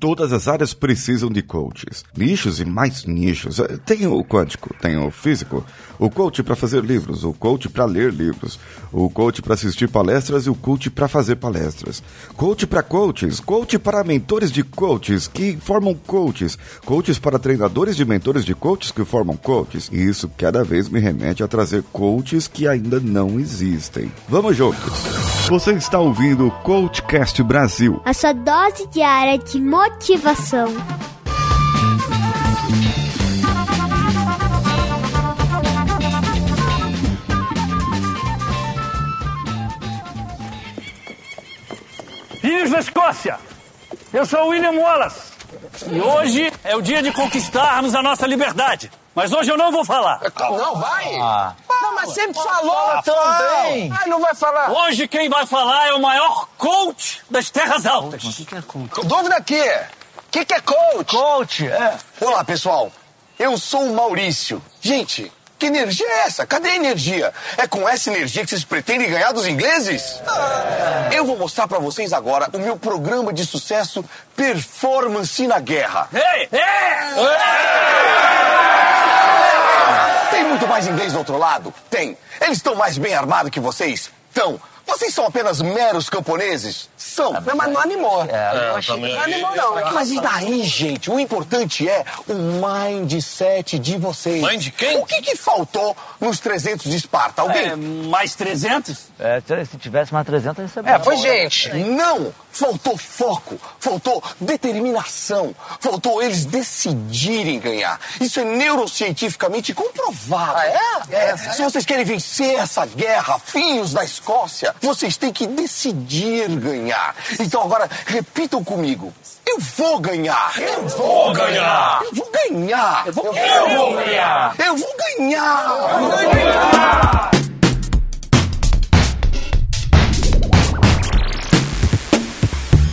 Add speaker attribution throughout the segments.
Speaker 1: Todas as áreas precisam de coaches. Nichos e mais nichos. Eh, tem o quântico, tem o físico, o coach para fazer livros, o coach para ler livros, o coach para assistir palestras e o coach para fazer palestras. Coach para coaches, coach para mentores de coaches que formam coaches, coaches para treinadores de mentores de coaches que formam coaches. E isso cada vez me remete a trazer coaches que ainda não existem. Vamos juntos. Você está ouvindo o Coachcast Brasil.
Speaker 2: A sua dose diária de motivação.
Speaker 3: Filhos da Escócia, eu sou William Wallace. E hoje é o dia de conquistarmos a nossa liberdade. Mas hoje eu não vou falar.
Speaker 4: Não, vai. Ah. Não, mas sempre falou fala também. Ah, não vai falar.
Speaker 3: Hoje quem vai falar é o maior coach das terras altas.
Speaker 4: O que, que é coach? Dúvida aqui. O que, que é coach?
Speaker 3: Coach, é.
Speaker 4: Olá, pessoal. Eu sou o Maurício. Gente, que energia é essa? Cadê a energia? É com essa energia que vocês pretendem ganhar dos ingleses? Ah. Eu vou mostrar para vocês agora o meu programa de sucesso Performance na Guerra.
Speaker 3: Ei! Ei!
Speaker 4: Tem muito mais inglês do outro lado? Tem. Eles estão mais bem armados que vocês? Estão. Vocês são apenas meros camponeses? São.
Speaker 5: É, mas não animou.
Speaker 4: É,
Speaker 5: não,
Speaker 4: achei que não animou, não. Mas e daí, gente? O importante é o mindset de vocês.
Speaker 3: Mind de quem?
Speaker 4: O que, que faltou nos 300 de Esparta? Alguém?
Speaker 3: É, mais 300?
Speaker 6: É, se tivesse mais 300, isso
Speaker 5: é É, foi gente.
Speaker 4: Não! Faltou foco, faltou determinação, faltou eles decidirem ganhar. Isso é neurocientificamente comprovado.
Speaker 5: Ah, é?
Speaker 4: é? Se vocês querem vencer essa guerra, filhos da Escócia, vocês têm que decidir ganhar. Então agora repitam comigo. Eu vou ganhar.
Speaker 3: Eu vou ganhar.
Speaker 4: Eu vou ganhar.
Speaker 3: Eu vou, eu vou ganhar.
Speaker 4: Eu vou ganhar.
Speaker 3: Eu vou ganhar.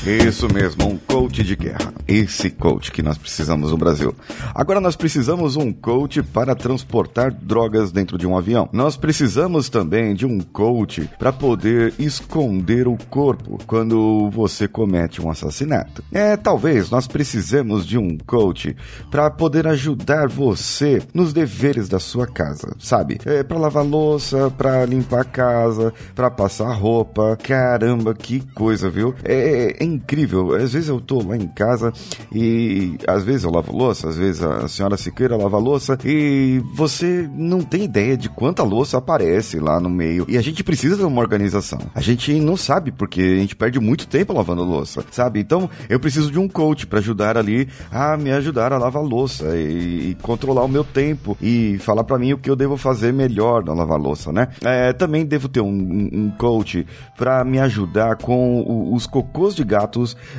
Speaker 1: Isso mesmo, um coach de guerra. Esse coach que nós precisamos no Brasil. Agora nós precisamos um coach para transportar drogas dentro de um avião. Nós precisamos também de um coach para poder esconder o corpo quando você comete um assassinato. É, talvez nós precisemos de um coach para poder ajudar você nos deveres da sua casa, sabe? É para lavar louça, para limpar a casa, para passar roupa. Caramba, que coisa, viu? É, é incrível. Às vezes eu tô lá em casa e às vezes eu lavo louça, às vezes a senhora Siqueira lava louça e você não tem ideia de quanta louça aparece lá no meio. E a gente precisa de uma organização. A gente não sabe porque a gente perde muito tempo lavando louça, sabe? Então eu preciso de um coach para ajudar ali a me ajudar a lavar louça e, e controlar o meu tempo e falar para mim o que eu devo fazer melhor na lavar louça, né? É, também devo ter um, um coach para me ajudar com os cocôs de gato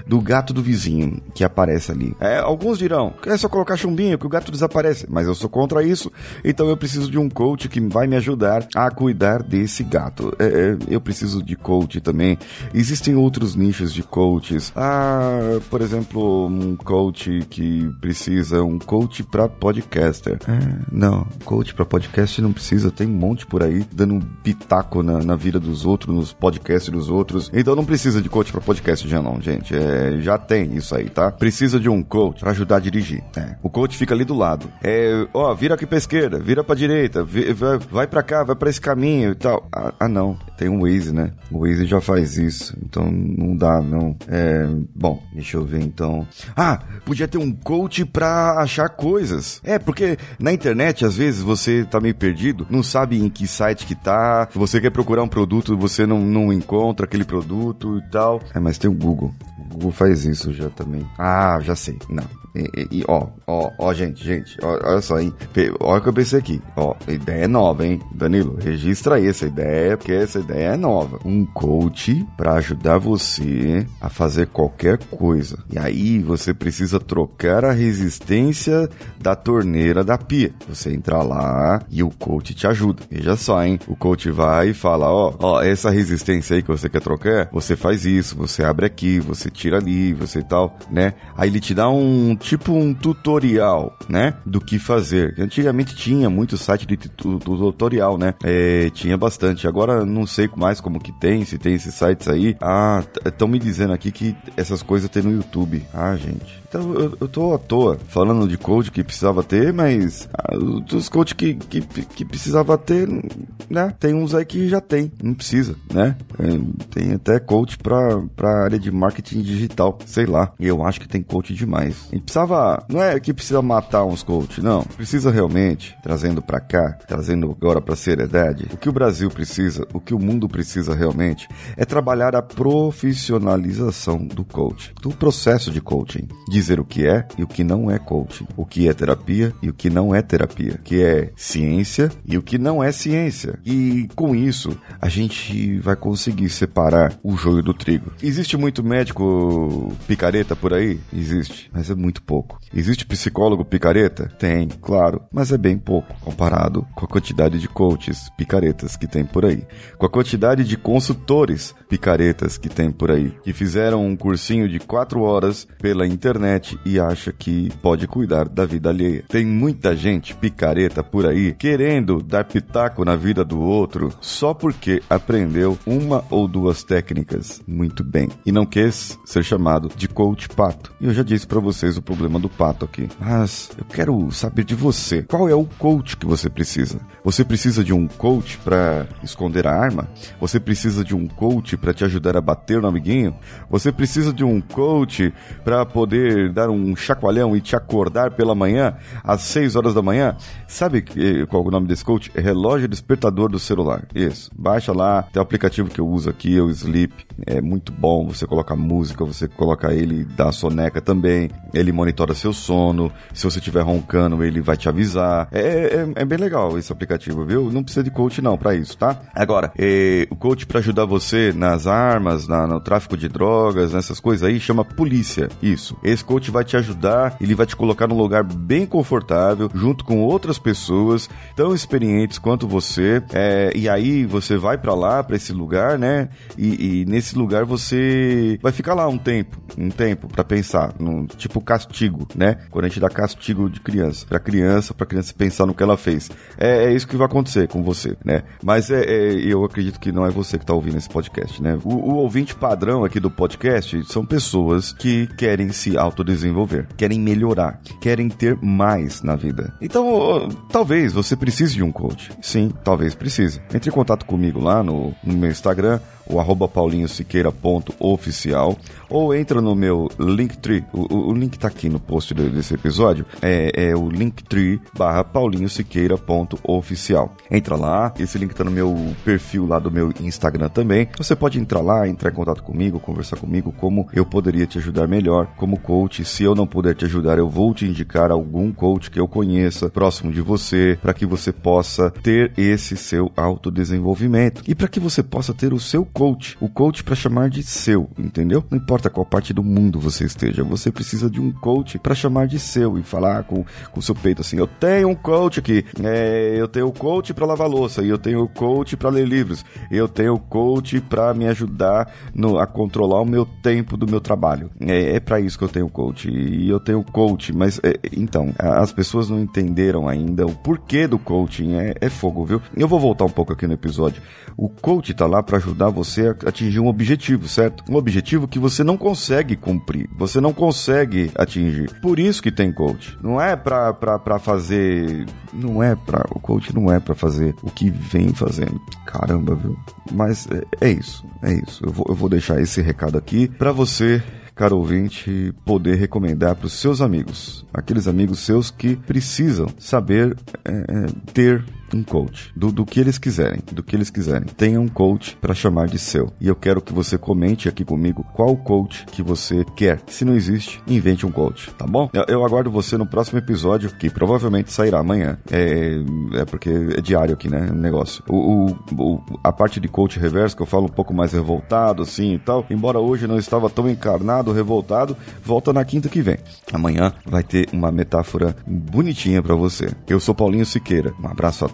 Speaker 1: do gato do vizinho que aparece ali. É, alguns dirão, é só colocar chumbinho que o gato desaparece, mas eu sou contra isso, então eu preciso de um coach que vai me ajudar a cuidar desse gato. É, é, eu preciso de coach também. Existem outros nichos de coaches. Ah, por exemplo, um coach que precisa, um coach para podcaster. É, não, coach para podcast não precisa, tem um monte por aí dando um pitaco na, na vida dos outros, nos podcasts dos outros. Então não precisa de coach para podcast já não gente. É, já tem isso aí, tá? Precisa de um coach para ajudar a dirigir. É. O coach fica ali do lado. É, ó, vira aqui pra esquerda, vira pra direita, vi, vai, vai pra cá, vai pra esse caminho e tal. Ah, ah, não. Tem um Waze, né? O Waze já faz isso. Então não dá, não. É, bom, deixa eu ver então. Ah, podia ter um coach pra achar coisas. É, porque na internet, às vezes, você tá meio perdido, não sabe em que site que tá, você quer procurar um produto, você não, não encontra aquele produto e tal. É, mas tem o Google. O Google faz isso já também. Ah, já sei. Não. E, e, ó, ó, ó, gente, gente, ó, olha só, hein? Olha o que eu pensei aqui. Ó, ideia é nova, hein? Danilo, registra aí essa ideia, porque essa ideia é nova. Um coach para ajudar você a fazer qualquer coisa. E aí você precisa trocar a resistência da torneira da pia. Você entra lá e o coach te ajuda. Veja só, hein? O coach vai e fala: ó, ó, essa resistência aí que você quer trocar, você faz isso, você abre aqui, você tira ali, você tal, né? Aí ele te dá um tipo um tutorial, né? Do que fazer. Antigamente tinha muito site de tu- tu- tutorial, né? É, tinha bastante. Agora não sei mais como que tem, se tem esses sites aí. Ah, estão me dizendo aqui que essas coisas tem no YouTube. Ah, gente. Então eu, eu tô à toa falando de coach que precisava ter, mas ah, os coach que, que, que precisava ter, né? Tem uns aí que já tem, não precisa, né? É, Tem até coach pra, pra área de marketing digital, sei lá. Eu acho que tem coach demais. E precisava, não é que precisa matar uns coach, não. Precisa realmente, trazendo pra cá, trazendo agora pra seriedade, o que o Brasil precisa, o que o mundo precisa realmente, é trabalhar a profissionalização do coach, do processo de coaching. Dizer o que é e o que não é coaching, o que é terapia e o que não é terapia, o que é ciência e o que não é ciência. E com isso, a gente vai conseguir separar o joio do trigo. Existe muito médico picareta por aí? Existe, mas é muito pouco. Existe psicólogo picareta? Tem, claro, mas é bem pouco comparado com a quantidade de coaches picaretas que tem por aí, com a quantidade de consultores picaretas que tem por aí, que fizeram um cursinho de quatro horas pela internet e acha que pode cuidar da vida alheia. Tem muita gente picareta por aí querendo dar pitaco na vida do outro só porque aprendeu uma ou duas técnicas muito bem e não quis ser chamado de coach pato. E eu já disse pra vocês o problema do pato aqui. Mas eu quero saber de você. Qual é o coach que você precisa? Você precisa de um coach pra esconder a arma? Você precisa de um coach pra te ajudar a bater no amiguinho? Você precisa de um coach pra poder dar um chacoalhão e te acordar pela manhã às 6 horas da manhã? Sabe qual é o nome desse coach? É relógio despertador do celular. Isso. Baixa lá, tem o aplicativo que eu uso aqui, é o Sleep. É muito bom. Você coloca música, você coloca ele, dá soneca também. Ele monitora seu sono. Se você estiver roncando, ele vai te avisar. É, é, é bem legal esse aplicativo, viu? Não precisa de coach não pra isso, tá? Agora, é, o coach pra ajudar você nas armas, na- no tráfico de drogas, nessas coisas aí, chama polícia. Isso. Esse coach vai te ajudar, ele vai te colocar num lugar bem confortável, junto com outras pessoas tão experientes quanto você. É, e aí você vai pra lá, pra esse lugar, né? E, e nesse lugar você vai ficar lá um tempo, um tempo pra pensar, num, tipo castigo, né? Quando a gente dá castigo de criança, pra criança, pra criança pensar no que ela fez. É, é isso que vai acontecer com você, né? Mas é, é- eu acredito que não é você que tá ouvindo esse podcast, né? O, o ouvinte padrão aqui do podcast são pessoas que querem se autodesenvolver, querem melhorar, querem ter mais na vida. Então, talvez você precise de um coach. Sim, talvez precise. Entre em contato comigo lá no, no meu Instagram, o arroba paulinhosiqueira.oficial ou entra no meu Linktree, o, o, o link tá aqui no post de- desse episódio, é, é o Linktree barra paulinhosiqueira.oficial. Entra lá, esse link tá no meu perfil lá do meu Instagram também. Você pode entrar lá, entrar em contato comigo, conversar comigo, como eu poderia te ajudar melhor como coach. Se eu não puder te ajudar, eu vou te indicar algum coach que eu conheça próximo de você, para que você possa ter esse seu autodesenvolvimento e para que você possa ter o seu coach, o coach para chamar de seu, entendeu? Não importa qual parte do mundo você esteja, você precisa de um coach para chamar de seu e falar com o seu peito assim: eu tenho um coach aqui, é, eu tenho o coach para lavar louça, eu tenho o coach para ler livros, eu tenho o coach para me ajudar no- a controlar o meu tempo do meu trabalho. É, é para isso que eu tenho coach e eu tenho coach, mas é, então as pessoas não entenderam ainda o porquê do coaching. É, é fogo, viu? Eu vou voltar um pouco aqui no episódio. O coach tá lá para ajudar você a atingir um objetivo, certo? Um objetivo que você não consegue cumprir, você não consegue atingir. Por isso que tem coach. Não é pra, pra, pra fazer. Não é pra. O coach não é pra fazer o que vem fazendo. Caramba, viu? Mas é, é isso, é isso. Eu vou, eu vou deixar esse recado aqui pra você caro ouvinte, poder recomendar para os seus amigos, aqueles amigos seus que precisam saber é, é, ter um coach do, do que eles quiserem, do que eles quiserem. Tenha um coach para chamar de seu. E eu quero que você comente aqui comigo qual coach que você quer. Se não existe, invente um coach, tá bom? Eu, eu aguardo você no próximo episódio, que provavelmente sairá amanhã. É, é porque é diário aqui, né? O negócio. O, o- o- a parte de coach reverso, que eu falo um pouco mais revoltado, assim e tal. Embora hoje não estava tão encarnado, revoltado, volta na quinta que vem. Amanhã vai ter uma metáfora bonitinha para você. Eu sou Paulinho Siqueira. Um abraço a